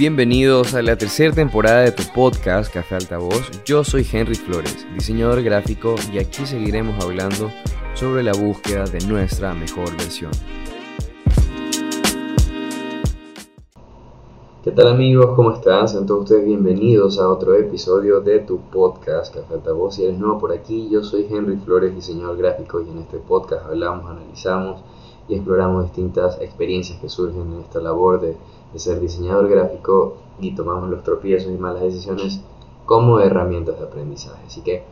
Bienvenidos a la tercera temporada de tu podcast Café Altavoz. Yo soy Henry Flores, diseñador gráfico, y aquí seguiremos hablando sobre la búsqueda de nuestra mejor versión. ¿Qué tal amigos? ¿Cómo están? Sean todos ustedes bienvenidos a otro episodio de tu podcast Café Altavoz. Si eres nuevo por aquí, yo soy Henry Flores, diseñador gráfico, y en este podcast hablamos, analizamos y exploramos distintas experiencias que surgen en esta labor de de ser diseñador gráfico y tomamos los tropiezos y malas decisiones como herramientas de aprendizaje. Así que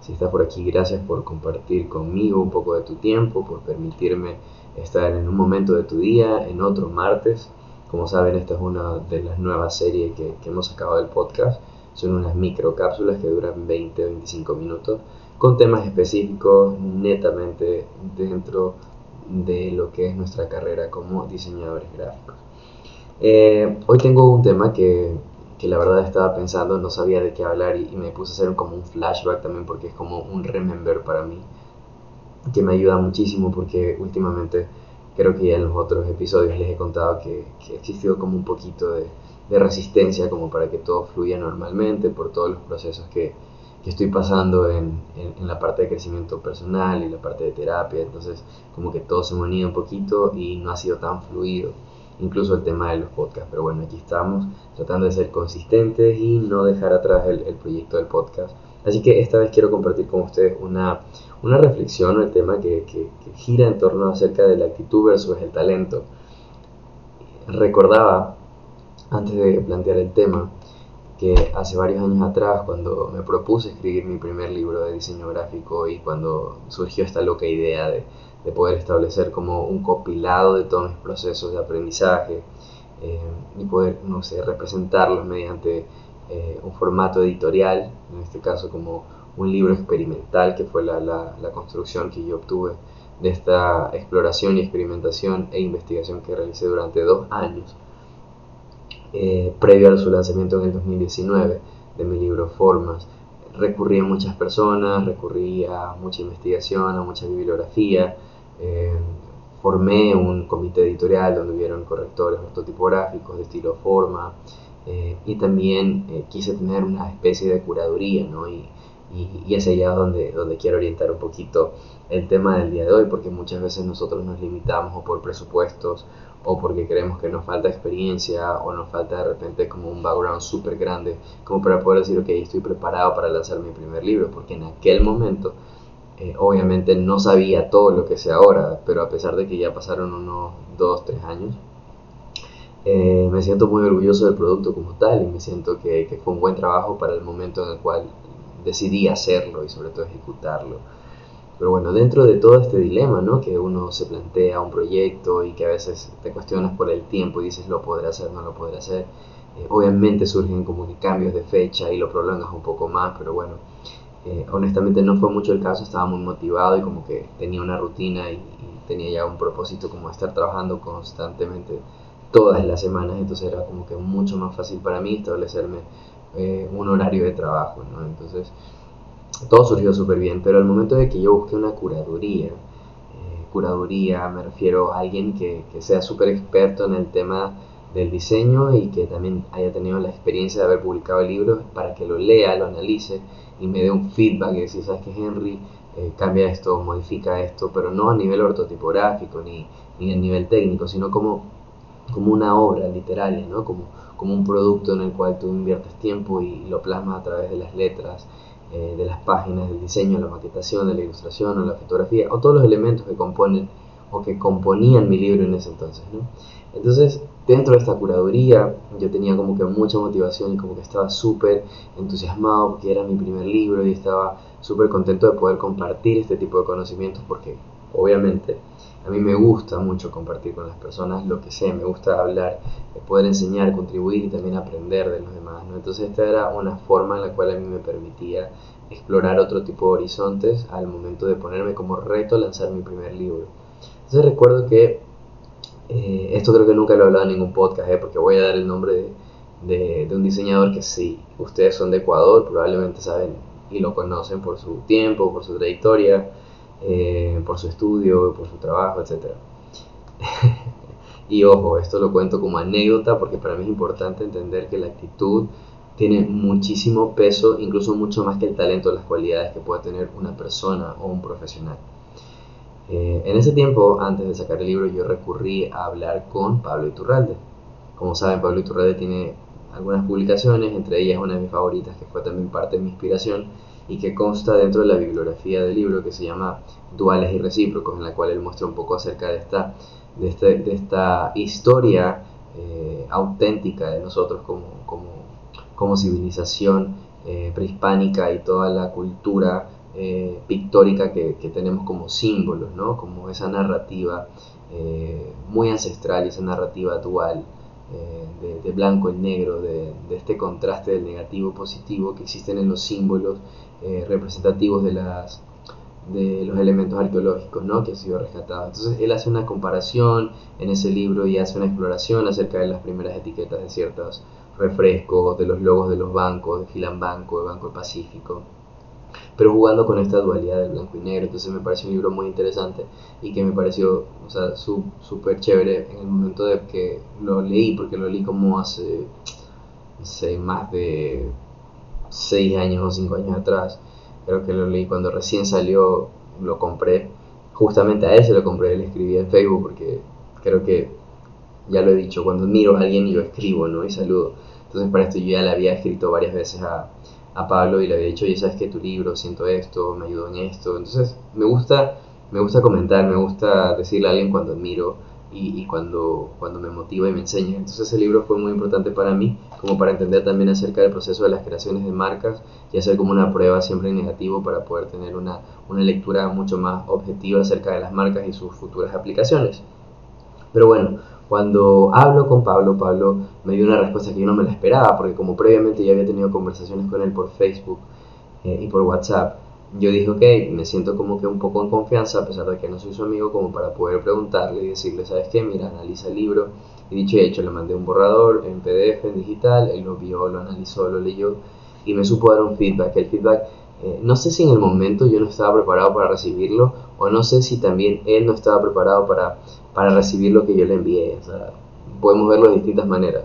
si estás por aquí, gracias por compartir conmigo un poco de tu tiempo, por permitirme estar en un momento de tu día, en otro martes. Como saben, esta es una de las nuevas series que, hemos sacado del podcast. Son unas microcápsulas que duran 20-25 minutos con temas específicos netamente dentro de lo que es nuestra carrera como diseñadores gráficos. Eh, hoy tengo un tema que, que, la verdad estaba pensando, no sabía de qué hablar y, me puse a hacer como un flashback también porque es como un remember para mí, que me ayuda muchísimo porque últimamente creo que ya en los otros episodios les he contado que, que ha como un poquito de, resistencia como para que todo fluya normalmente por todos los procesos que, estoy pasando en, en, la parte de crecimiento personal y la parte de terapia, entonces como que todo se me unido un poquito y no ha sido tan fluido incluso el tema de los podcasts. Pero bueno, aquí estamos tratando de ser consistentes y no dejar atrás el, proyecto del podcast. Así que esta vez quiero compartir con ustedes una, una reflexión, el tema que, que, gira en torno acerca de la actitud versus el talento. Recordaba, antes de plantear el tema, que hace varios años atrás, cuando me propuse escribir mi primer libro de diseño gráfico y cuando surgió esta loca idea de de poder establecer como un compilado de todos mis procesos de aprendizaje eh, y poder, no sé, representarlos mediante eh, un formato editorial, en este caso como un libro experimental, que fue la, la, construcción que yo obtuve de esta exploración y experimentación e investigación que realicé durante dos años, eh, previo a su lanzamiento en el 2019 de mi libro Formas. Recurrí a muchas personas, recurrí a mucha investigación, a mucha bibliografía, eh, formé un comité editorial donde hubieron correctores ortotipográficos de estilo forma eh, y también eh, quise tener una especie de curaduría, ¿no? Y, y, y, es allá donde, donde quiero orientar un poquito el tema del día de hoy, porque muchas veces nosotros nos limitamos o por presupuestos o porque creemos que nos falta experiencia o nos falta de repente como un background súper grande como para poder decir, ok, estoy preparado para lanzar mi primer libro, porque en aquel momento eh, obviamente no sabía todo lo que sé ahora, pero a pesar de que ya pasaron unos 2, 3 años, eh, me siento muy orgulloso del producto como tal y me siento que, que, fue un buen trabajo para el momento en el cual decidí hacerlo y sobre todo ejecutarlo. Pero bueno, dentro de todo este dilema, ¿no? Que uno se plantea un proyecto y que a veces te cuestionas por el tiempo y dices lo podré hacer, no lo podré hacer. Eh, obviamente surgen como cambios de fecha y lo prolongas un poco más, pero bueno, eh, honestamente no fue mucho el caso, estaba muy motivado y como que tenía una rutina y, tenía ya un propósito como estar trabajando constantemente todas las semanas, entonces era como que mucho más fácil para mí establecerme eh, un horario de trabajo, ¿no? Entonces todo surgió súper bien, pero al momento de que yo busqué una curaduría, eh, curaduría me refiero a alguien que, que sea súper experto en el tema del diseño y que también haya tenido la experiencia de haber publicado el libro para que lo lea, lo analice y me dé un feedback y decir, sabes que Henry, eh, cambia esto, modifica esto, pero no a nivel ortotipográfico ni, ni a nivel técnico, sino como, como una obra literaria, ¿no? como, como un producto en el cual tú inviertes tiempo y lo plasmas a través de las letras, eh, de las páginas, del diseño, la maquetación, de la ilustración o la fotografía, o todos los elementos que componen o que componían mi libro en ese entonces. ¿no? Entonces, dentro de esta curaduría, yo tenía como que mucha motivación y como que estaba súper entusiasmado porque era mi primer libro y estaba súper contento de poder compartir este tipo de conocimientos porque obviamente a mí me gusta mucho compartir con las personas lo que sé, me gusta hablar, poder enseñar, contribuir y también aprender de los demás. ¿no? Entonces esta era una forma en la cual a mí me permitía explorar otro tipo de horizontes al momento de ponerme como reto lanzar mi primer libro. Entonces recuerdo que eh, esto creo que nunca lo he hablado en ningún podcast, eh, porque voy a dar el nombre de, un diseñador que si ustedes son de Ecuador, probablemente saben y lo conocen por su tiempo, por su trayectoria, eh, por su estudio, por su trabajo, etc. Y ojo, esto lo cuento como anécdota porque para mí es importante entender que la actitud tiene muchísimo peso, incluso mucho más que el talento, las cualidades que puede tener una persona o un profesional. Eh, en ese tiempo, antes de sacar el libro, yo recurrí a hablar con Pablo Iturralde. Como saben, Pablo Iturralde tiene algunas publicaciones, entre ellas una de mis favoritas, que fue también parte de mi inspiración, y que consta dentro de la bibliografía del libro que se llama Duales y Recíprocos, en la cual él muestra un poco acerca de esta, este, historia eh, auténtica de nosotros como civilización eh, prehispánica y toda la cultura eh, pictórica que, tenemos como símbolos, ¿no? como esa narrativa muy ancestral y esa narrativa dual. De, de, blanco y negro, de, este contraste del negativo positivo que existen en los símbolos eh, representativos de, las, de los elementos arqueológicos ¿no? que han sido rescatados. Entonces él hace una comparación en ese libro y hace una exploración acerca de las primeras etiquetas de ciertos refrescos, de los logos de los bancos, de Filan Banco, de Banco Pacífico, pero jugando con esta dualidad del blanco y negro. Entonces me parece un libro muy interesante y que me pareció o sea, súper chévere en el momento de que lo leí, porque lo leí como hace, no más de 6 años o 5 años atrás. Creo que lo leí cuando recién salió, lo compré. Justamente a él se lo compré, le escribí en Facebook porque creo que, ya lo he dicho, cuando miro a alguien yo escribo, ¿no? Y saludo. Entonces para esto yo ya le había escrito varias veces a, a Pablo y le había dicho, oye, ¿sabes que tu libro? Siento esto, me ayudó en esto. Entonces me gusta, me gusta comentar, me gusta decirle a alguien cuando admiro y, cuando, cuando me motiva y me enseña. Entonces ese libro fue muy importante para mí, como para entender también acerca del proceso de las creaciones de marcas y hacer como una prueba siempre en negativo para poder tener una, una lectura mucho más objetiva acerca de las marcas y sus futuras aplicaciones. Pero bueno, cuando hablo con Pablo, Pablo me dio una respuesta que yo no me la esperaba, porque como previamente ya había tenido conversaciones con él por Facebook eh, y por WhatsApp, yo dije, ok, me siento como que un poco en confianza, a pesar de que no soy su amigo, como para poder preguntarle y decirle, ¿sabes qué? Mira, analiza el libro. Y dicho y hecho, le mandé un borrador en PDF, en digital, él lo vio, lo analizó, lo leyó y me supo dar un feedback. El feedback, eh, no sé si en el momento yo no estaba preparado para recibirlo o no sé si también él no estaba preparado para, para recibir lo que yo le envié. Podemos verlo de distintas maneras.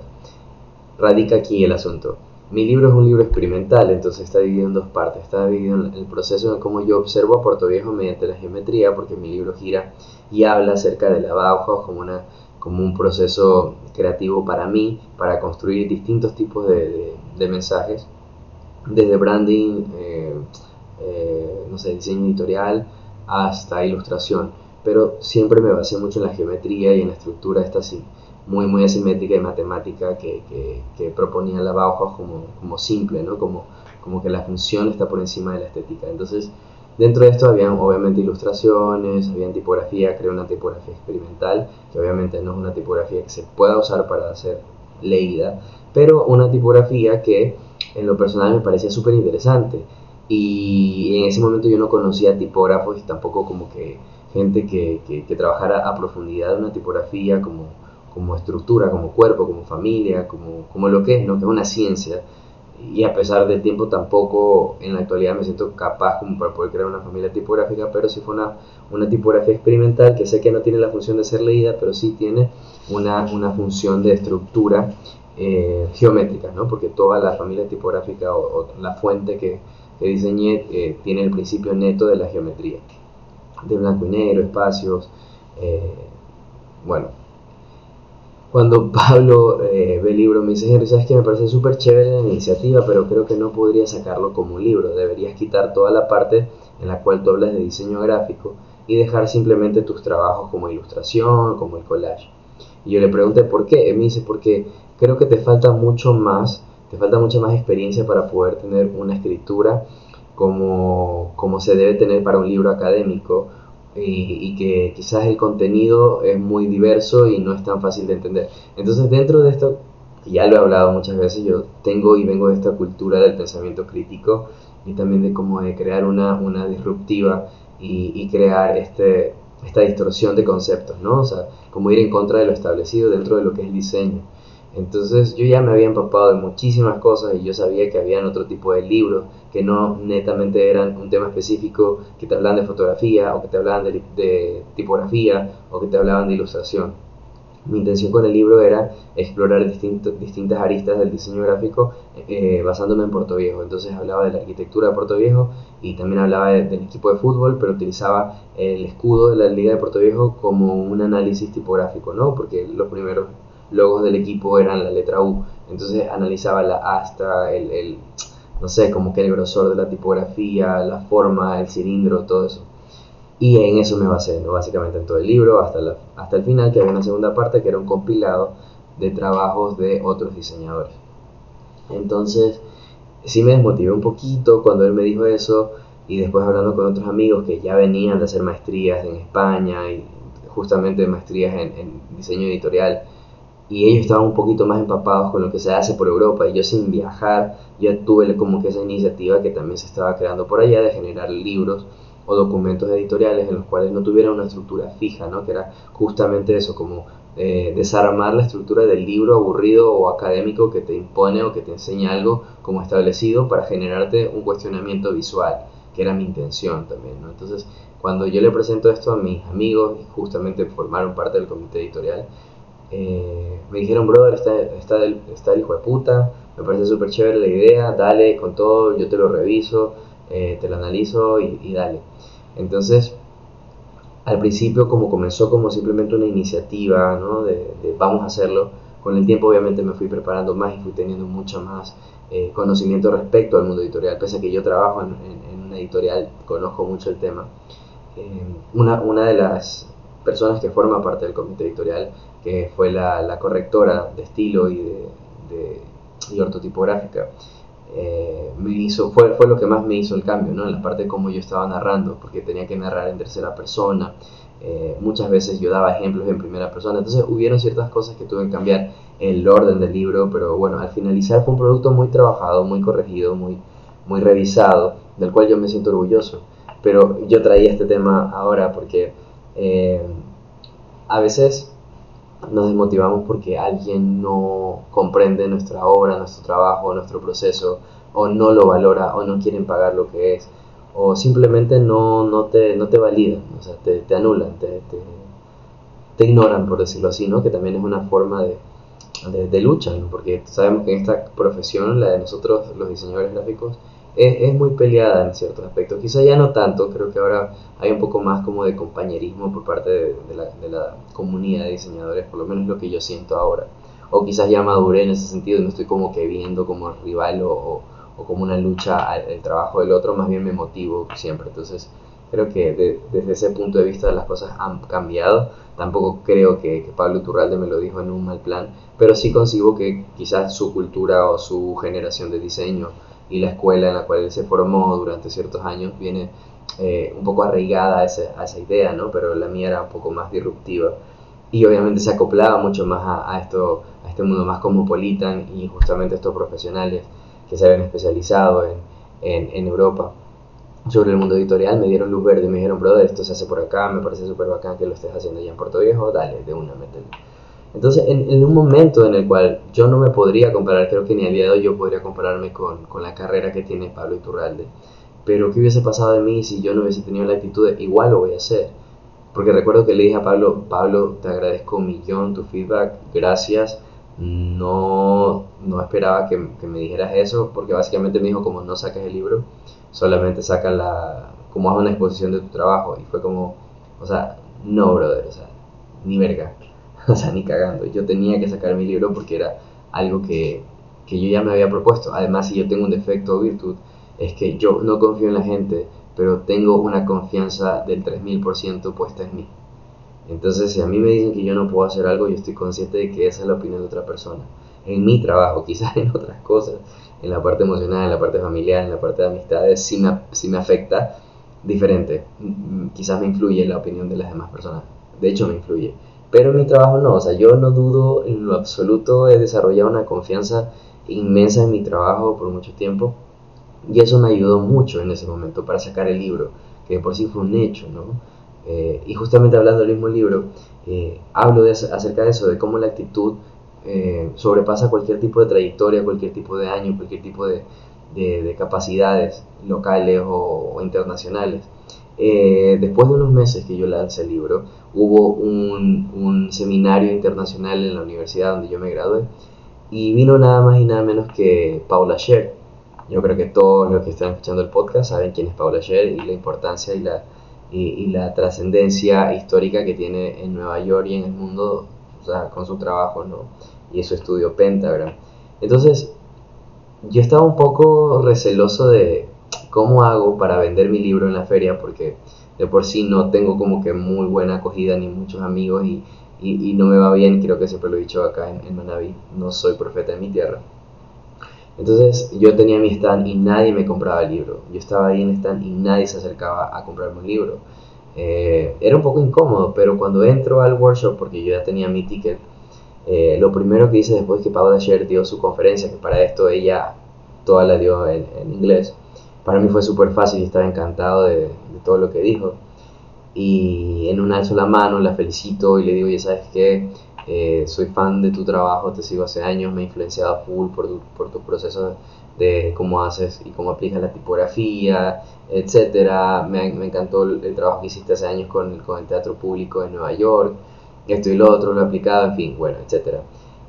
Radica aquí el asunto. Mi libro es un libro experimental, entonces está dividido en dos partes. Está dividido en el proceso de cómo yo observo a Puerto Viejo mediante la geometría, porque mi libro gira y habla acerca de la Bauhaus como, una, como un proceso creativo para mí, para construir distintos tipos de, de, mensajes, desde branding, eh, eh, no sé, diseño editorial, hasta ilustración. Pero siempre me basé mucho en la geometría y en la estructura esta así muy, muy asimétrica y matemática que, que, proponía la Bauhaus como, como simple, ¿no? Como, como que la función está por encima de la estética. Entonces, dentro de esto habían obviamente ilustraciones, habían tipografía, creé una tipografía experimental, que obviamente no es una tipografía que se pueda usar para ser leída, pero una tipografía que en lo personal me parecía súper interesante. Y en ese momento yo no conocía tipógrafos y tampoco como que gente que, que, que trabajara a profundidad una tipografía como como estructura, como cuerpo, como familia, como, como lo que es, ¿no? que es una ciencia. Y a pesar del tiempo tampoco en la actualidad me siento capaz como para poder crear una familia tipográfica, pero sí fue una, una tipografía experimental que sé que no tiene la función de ser leída, pero sí tiene una, una función de estructura eh, geométrica, ¿no? porque toda la familia tipográfica o, la fuente que, que diseñé eh, tiene el principio neto de la geometría, de blanco y negro, espacios, eh, bueno, cuando Pablo eh, ve el libro, me dice, Henry, sabes que me parece súper chévere la iniciativa, pero creo que no podría sacarlo como un libro. Deberías quitar toda la parte en la cual tú hablas de diseño gráfico y dejar simplemente tus trabajos como ilustración, como el collage. Y yo le pregunté por qué. Él me dice, porque creo que te falta mucho más, te falta mucha más experiencia para poder tener una escritura como, como se debe tener para un libro académico y, que quizás el contenido es muy diverso y no es tan fácil de entender. Entonces dentro de esto, ya lo he hablado muchas veces, yo tengo y vengo de esta cultura del pensamiento crítico y también de cómo de crear una, una disruptiva y, y, crear este, esta distorsión de conceptos, ¿no? O sea, como ir en contra de lo establecido dentro de lo que es el diseño. Entonces yo ya me había empapado de muchísimas cosas y yo sabía que habían otro tipo de libros que no netamente eran un tema específico, que te hablaban de fotografía o que te hablaban de, tipografía o que te hablaban de ilustración. mi intención con el libro era explorar distintas aristas del diseño gráfico eh, basándome en Puerto Viejo. Entonces hablaba de la arquitectura de Puerto Viejo y también hablaba del equipo de fútbol, pero utilizaba el escudo de la Liga de Puerto Viejo como un análisis tipográfico, ¿no? Porque los primeros logos del equipo eran la letra U. Entonces analizaba la asta, el, el no sé, como que el grosor de la tipografía, la forma, el cilindro, todo eso. Y en eso me basé, ¿no? básicamente en todo el libro, hasta, hasta el final, que había una segunda parte que era un compilado de trabajos de otros diseñadores. Entonces, sí me desmotivé un poquito cuando él me dijo eso y después hablando con otros amigos que ya venían de hacer maestrías en España y justamente maestrías en, en diseño editorial y ellos estaban un poquito más empapados con lo que se hace por Europa y yo sin viajar ya tuve como que esa iniciativa que también se estaba creando por allá de generar libros o documentos editoriales en los cuales no tuvieran una estructura fija, ¿no? que era justamente eso, como eh, desarmar la estructura del libro aburrido o académico que te impone o que te enseña algo como establecido para generarte un cuestionamiento visual, que era mi intención también. ¿no? Entonces, cuando yo le presento esto a mis amigos, justamente formaron parte del comité editorial, eh, me dijeron, brother, está, está, el, está el hijo de puta, me parece súper chévere la idea, dale con todo, yo te lo reviso, eh, te lo analizo y dale. Entonces, al principio como comenzó como simplemente una iniciativa, ¿no? De, vamos a hacerlo, con el tiempo obviamente me fui preparando más y fui teniendo mucho más eh, conocimiento respecto al mundo editorial, pese a que yo trabajo en, una editorial, conozco mucho el tema. Una, una de las personas que forma parte del comité editorial, que fue la, la correctora de estilo y de, de y ortotipográfica, eh, me hizo, fue, fue lo que más me hizo el cambio, ¿no? En la parte de cómo yo estaba narrando, porque tenía que narrar en tercera persona. Eh, muchas veces yo daba ejemplos en primera persona, entonces hubieron ciertas cosas que tuve que cambiar el orden del libro, pero bueno, al finalizar fue un producto muy trabajado, muy corregido, muy, muy revisado, del cual yo me siento orgulloso. Pero yo traía este tema ahora porque eh, a veces nos desmotivamos porque alguien no comprende nuestra obra, nuestro trabajo, nuestro proceso, o no lo valora, o no quieren pagar lo que es, o simplemente no, no, te, no te validan, o sea, te, te anulan, te, te, ignoran, por decirlo así, ¿no? que también es una forma de, de, de lucha, ¿no? porque sabemos que en esta profesión, la de nosotros los diseñadores gráficos, es, muy peleada en ciertos aspectos. Quizá ya no tanto, creo que ahora hay un poco más como de compañerismo por parte de, la, de, la, comunidad de diseñadores, por lo menos lo que yo siento ahora. O quizás ya maduré en ese sentido no estoy como que viendo como rival o, o, como una lucha al trabajo del otro, más bien me motivo siempre. Entonces creo que desde ese punto de vista las cosas han cambiado. Tampoco creo que, que Pablo Turralde me lo dijo en un mal plan, pero sí consigo que quizás su cultura o su generación de diseño y la escuela en la cual él se formó durante ciertos años viene eh, un poco arraigada a, a, esa idea, ¿no? Pero la mía era un poco más disruptiva y obviamente se acoplaba mucho más a, esto, a este mundo más cosmopolitan y justamente estos profesionales que se habían especializado en, en, en Europa sobre el mundo editorial me dieron luz verde me dijeron, brother, esto se hace por acá, me parece súper bacán que lo estés haciendo ya en Puerto Viejo, dale, de una, métele. Entonces, en, un momento en el cual yo no me podría comparar, creo que ni a día de hoy yo podría compararme con, con la carrera que tiene Pablo Iturralde, pero ¿qué hubiese pasado de mí si yo no hubiese tenido la actitud de igual lo voy a hacer? Porque recuerdo que le dije a Pablo, Pablo, te agradezco un millón tu feedback, gracias. No, no esperaba que, que, me dijeras eso, porque básicamente me dijo como no saques el libro, solamente saca la, como haz una exposición de tu trabajo. Y fue como, o sea, no, brother, o sea, ni verga. o sea, ni cagando. Yo tenía que sacar mi libro porque era algo que, que yo ya me había propuesto. Además, si yo tengo un defecto o virtud, es que yo no confío en la gente, pero tengo una confianza del 3000% puesta en mí. Entonces, si a mí me dicen que yo no puedo hacer algo, yo estoy consciente de que esa es la opinión de otra persona. En mi trabajo, quizás en otras cosas, en la parte emocional, en la parte familiar, en la parte de amistades, sí me, sí me afecta diferente. Quizás me influye la opinión de las demás personas. De hecho, me influye. Pero en mi trabajo no, o sea, yo no dudo en lo absoluto, he desarrollado una confianza inmensa en mi trabajo por mucho tiempo y eso me ayudó mucho en ese momento para sacar el libro, que por sí fue un hecho, ¿no? Eh, y justamente hablando del mismo libro, eh, hablo de, acerca de eso, de cómo la actitud eh, sobrepasa cualquier tipo de trayectoria, cualquier tipo de año, cualquier tipo de, de, capacidades locales o, o internacionales. Eh, después de unos meses que yo lancé el libro, hubo un, seminario internacional en la universidad donde yo me gradué y vino nada más y nada menos que Paula Scher. Yo creo que todos los que están escuchando el podcast saben quién es Paula Scher y la importancia y la, y, la trascendencia histórica que tiene en Nueva York y en el mundo o sea, con su trabajo ¿no? y su estudio Pentagram. Entonces, yo estaba un poco receloso de cómo hago para vender mi libro en la feria porque de por sí no tengo como que muy buena acogida ni muchos amigos y, y, no me va bien, creo que siempre lo he dicho acá en, en Manaví, no soy profeta en mi tierra. Entonces yo tenía mi stand y nadie me compraba el libro. Yo estaba ahí en el stand y nadie se acercaba a comprarme un libro. Eh, era un poco incómodo, pero cuando entro al workshop, porque yo ya tenía mi ticket, eh, lo primero que hice después que Paula Sher dio su conferencia, que para esto ella toda la dio en, inglés, para mí fue súper fácil y estaba encantado de, de, todo lo que dijo. Y en una sola mano la felicito y le digo, ya sabes qué, eh, soy fan de tu trabajo, te sigo hace años, me ha influenciado full por tu, por tu proceso de cómo haces y cómo aplicas la tipografía, etcétera. Me, me encantó el, trabajo que hiciste hace años con, con, el teatro público de Nueva York, esto y lo otro, lo he aplicado, en fin, bueno, etcétera.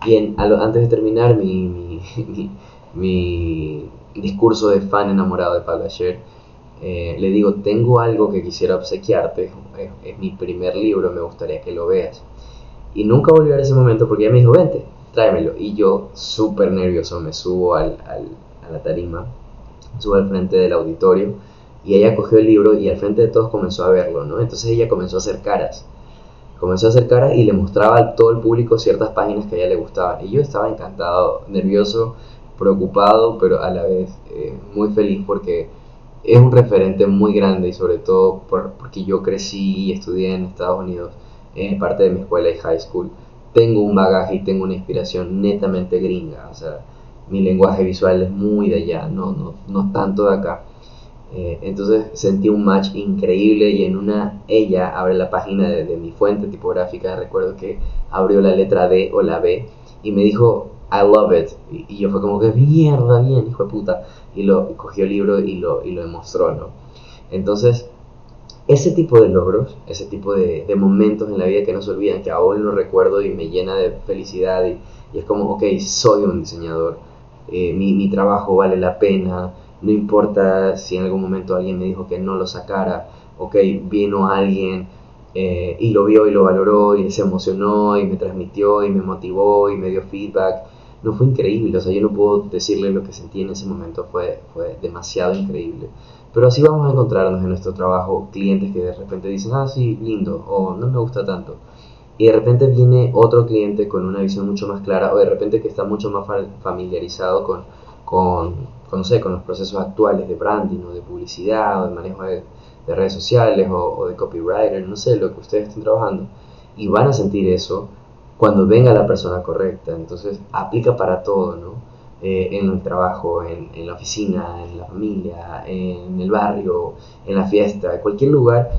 Y antes de terminar mi, mi, mi, discurso de fan enamorado de Pablo Asher, eh, le digo, tengo algo que quisiera obsequiarte, es, es mi primer libro, me gustaría que lo veas. Y nunca volví a ese momento porque ella me dijo, vente, tráemelo. Y yo, súper nervioso, me subo al, al, a la tarima, subo al frente del auditorio y ella cogió el libro y al frente de todos comenzó a verlo, ¿no? Entonces ella comenzó a hacer caras. Comenzó a hacer caras y le mostraba a todo el público ciertas páginas que a ella le gustaban. Y yo estaba encantado, nervioso, preocupado, pero a la vez eh, muy feliz porque es un referente muy grande y sobre todo porque yo crecí y estudié en Estados Unidos en parte de mi escuela y high school, tengo un bagaje y tengo una inspiración netamente gringa. O sea, mi lenguaje visual es muy de allá, no, no, no tanto de acá. Eh, entonces sentí un match increíble y en una, ella abre la página de, mi fuente tipográfica, recuerdo que abrió la letra D o la B y me dijo, I love it. Y, yo fue como que, mierda, bien, hijo de puta. Y lo cogió el libro y lo, y lo demostró, ¿no? Entonces, ese tipo de logros, ese tipo de, momentos en la vida que no se olvidan, que aún lo recuerdo y me llena de felicidad y, es como, ok, soy un diseñador, eh, mi, mi, trabajo vale la pena, no importa si en algún momento alguien me dijo que no lo sacara, ok, vino alguien eh, y lo vio y lo valoró y se emocionó y me transmitió y me motivó y me dio feedback. No fue increíble, o sea, yo no puedo decirle lo que sentí en ese momento, fue, fue demasiado increíble. Pero así vamos a encontrarnos en nuestro trabajo clientes que de repente dicen, ah, sí, lindo, o no me gusta tanto. Y de repente viene otro cliente con una visión mucho más clara, o de repente que está mucho más familiarizado con, con, no sé, con los procesos actuales de branding, o de publicidad, o de manejo de, redes sociales, o, o de copywriter, no sé, lo que ustedes estén trabajando. Y van a sentir eso cuando venga la persona correcta. Entonces, aplica para todo, ¿no? Eh, en el trabajo, en, en, la oficina, en la familia, en el barrio, en la fiesta, en cualquier lugar,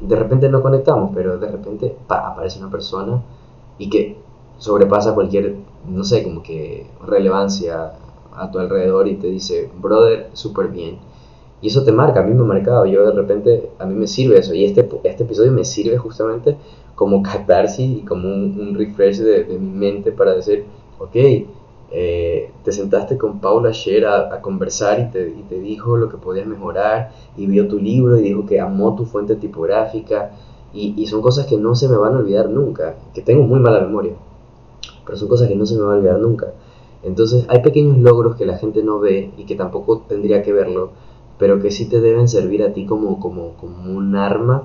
de repente no conectamos, pero de repente aparece una persona y que sobrepasa cualquier, no sé, como que relevancia a tu alrededor y te dice, brother, súper bien. Y eso te marca, a mí me ha marcado, yo de repente, a mí me sirve eso, y este, este episodio me sirve justamente como catarsis y como un, refresh de, de mi mente para decir, ok, eh, te sentaste con Paula Scher a, conversar y te, y te, dijo lo que podías mejorar y vio tu libro y dijo que amó tu fuente tipográfica y, y, son cosas que no se me van a olvidar nunca, que tengo muy mala memoria, pero son cosas que no se me van a olvidar nunca. Entonces hay pequeños logros que la gente no ve y que tampoco tendría que verlo, pero que sí te deben servir a ti como, como, como un arma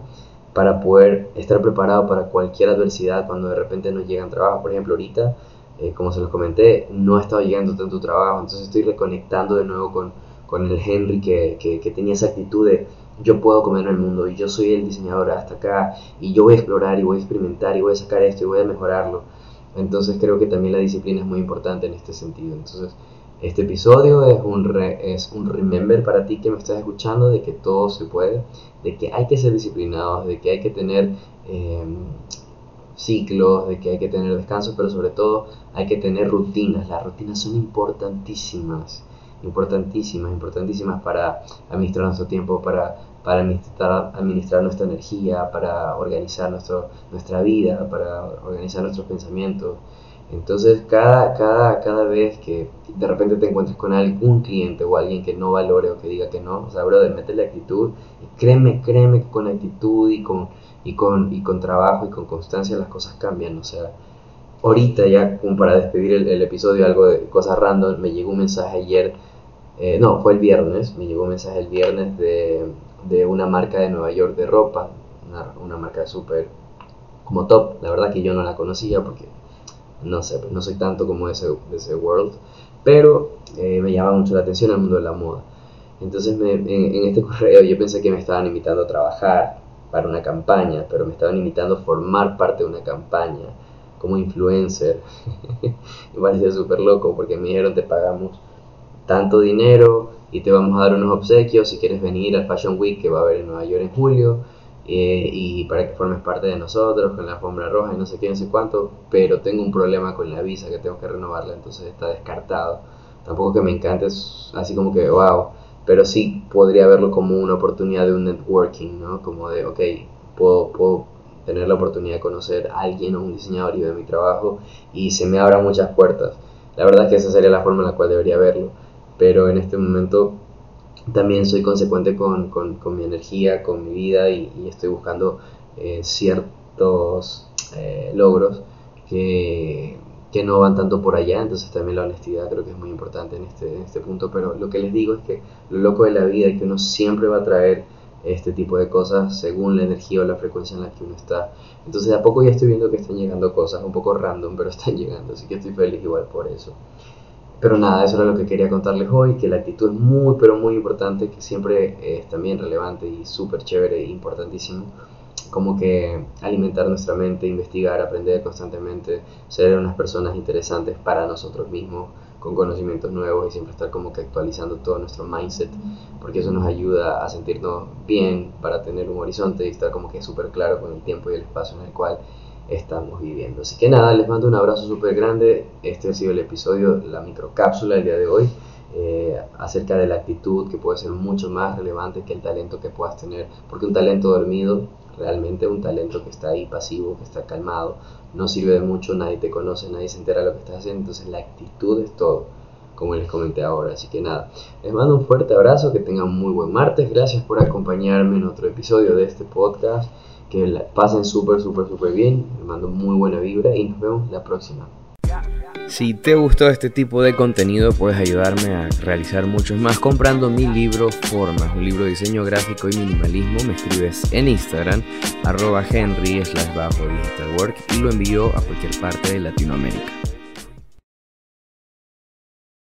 para poder estar preparado para cualquier adversidad cuando de repente no llegan trabajo. Por ejemplo, ahorita eh, como se los comenté, no ha estado llegando tanto trabajo, entonces estoy reconectando de nuevo con, con el Henry que, que, tenía esa actitud de yo puedo comer en el mundo y yo soy el diseñador hasta acá y yo voy a explorar y voy a experimentar y voy a sacar esto y voy a mejorarlo. Entonces creo que también la disciplina es muy importante en este sentido. Entonces este episodio es un, es un remember para ti que me estás escuchando de que todo se puede, de que hay que ser disciplinados, de que hay que tener eh, ciclos, de que hay que tener descanso, pero sobre todo hay que tener rutinas. Las rutinas son importantísimas, importantísimas, importantísimas para administrar nuestro tiempo, para, para administrar, administrar nuestra energía, para organizar nuestro, nuestra vida, para organizar nuestros pensamientos. Entonces, cada, cada, cada vez que de repente te encuentres con algún cliente o alguien que no valore o que diga que no, o sea, brother, la actitud y créeme, créeme que con actitud y con, y, con, y con trabajo y con constancia las cosas cambian. O sea, ahorita ya como para despedir el, episodio, algo de cosas random, me llegó un mensaje ayer, eh, no, fue el viernes, me llegó un mensaje el viernes de, de una marca de Nueva York de ropa, una, una marca súper como top, la verdad que yo no la conocía porque no sé, no soy tanto como ese, ese world, pero eh, me llama mucho la atención el mundo de la moda. Entonces en, este correo yo pensé que me estaban invitando a trabajar para una campaña, pero me estaban invitando a formar parte de una campaña como influencer. me parecía súper loco porque me dijeron te pagamos tanto dinero y te vamos a dar unos obsequios si quieres venir al Fashion Week que va a haber en Nueva York en julio eh, y para que formes parte de nosotros con la alfombra roja y no sé qué, no sé cuánto, pero tengo un problema con la visa que tengo que renovarla, entonces está descartado. Tampoco que me encante, así como que wow, pero sí podría verlo como una oportunidad de un networking, ¿no? Como de, ok, puedo, puedo tener la oportunidad de conocer a alguien o un diseñador y de mi trabajo y se me abran muchas puertas. La verdad es que esa sería la forma en la cual debería verlo, pero en este momento también soy consecuente con, con, con mi energía, con mi vida y, estoy buscando eh, ciertos eh, logros que, que, no van tanto por allá, entonces también la honestidad creo que es muy importante en este, en este punto, pero lo que les digo es que lo loco de la vida es que uno siempre va a traer este tipo de cosas según la energía o la frecuencia en la que uno está. Entonces de a poco ya estoy viendo que están llegando cosas un poco random, pero están llegando, así que estoy feliz igual por eso. Pero nada, eso era lo que quería contarles hoy, que la actitud es muy, pero muy importante, que siempre es también relevante y súper chévere e importantísimo. Como que alimentar nuestra mente, investigar, aprender constantemente, ser unas personas interesantes para nosotros mismos, con conocimientos nuevos y siempre estar como que actualizando todo nuestro mindset, porque eso nos ayuda a sentirnos bien, para tener un horizonte y estar como que súper claro con el tiempo y el espacio en el cual estamos viviendo. Así que nada, les mando un abrazo súper grande. Este ha sido el episodio, la microcápsula del día de hoy, eh, acerca de la actitud que puede ser mucho más relevante que el talento que puedas tener. Porque un talento dormido, realmente un talento que está ahí pasivo, que está calmado, no sirve de mucho, nadie te conoce, nadie se entera de lo que estás haciendo. Entonces la actitud es todo como les comenté ahora. Así que nada, les mando un fuerte abrazo, que tengan muy buen martes. Gracias por acompañarme en otro episodio de este podcast que la pasen súper, súper, súper bien. Les mando muy buena vibra y nos vemos la próxima. Si te gustó este tipo de contenido, puedes ayudarme a realizar muchos más comprando mi libro Formas, un libro de diseño gráfico y minimalismo. Me escribes en Instagram, arroba Henry slash bajo digital work y lo envío a cualquier parte de Latinoamérica.